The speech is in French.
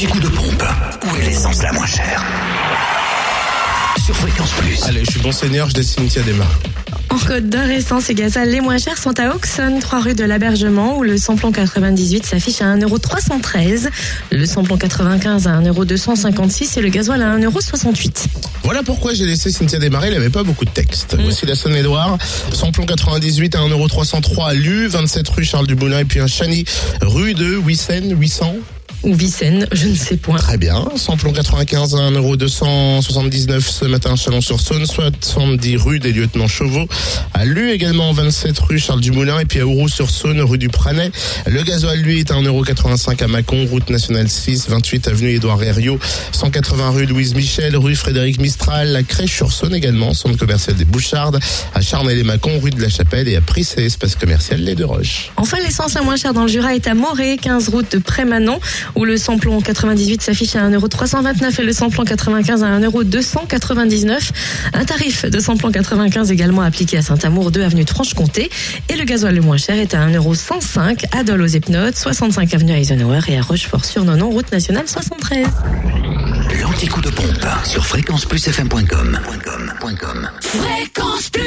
L'anti-coup de pompe. Où est l'essence la moins chère Sur Fréquence Plus. Allez, je suis bon seigneur, je laisse Cynthia démarrer. En Côte d'Or, essence et gazole les moins chers sont à Auxonne, 3 rue de l'Abergement, où le samplon 98 s'affiche à 1,313€, le samplon 95 à 1,256€ et le gasoil à 1,68€. Voilà pourquoi j'ai laissé Cynthia démarrer, il n'avait pas beaucoup de texte. Voici la Saône-et-Loire, samplon 98 à 1,303€ à Lu, 27 rue Charles Dumoulin et puis un Chani rue de Wissen, 800. Ou Vicenne, je ne sais point. Très bien. Samplon 95 à 1,279€ ce matin à Chalon-sur-Saône, 70 rue des Lieutenants Chauveau. À Lu également 27 rue Charles Dumoulin et puis à Ouroux-sur-Saône, rue du Pranet. Le gasoil lui est à 1,85€ à Mâcon, route nationale 6, 28 avenue Édouard Herriot, 180 rue Louise Michel, rue Frédéric Mistral, la Crèche-sur-Saône également, centre commercial des Bouchardes, à Charnay-les-Mâcon, rue de la Chapelle et à Prissé, espace commercial Les Deux Roches. Enfin, l'essence la moins chère dans le Jura est à Morée, 15 route de Prémanon, où le samplon 98 s'affiche à 1,329€ et le samplon 95 à 1,299€. Un tarif de samplon 95 également appliqué à Saint-Amour, 2 avenue de Franche-Comté. Et le gasoil le moins cher est à 1,105€ à Dole aux Epnotes, 65 avenue Eisenhower et à Rochefort-sur-Nonon, route nationale 73. L'anti-coup de pompe sur fréquenceplusfm.com. Fréquence Plus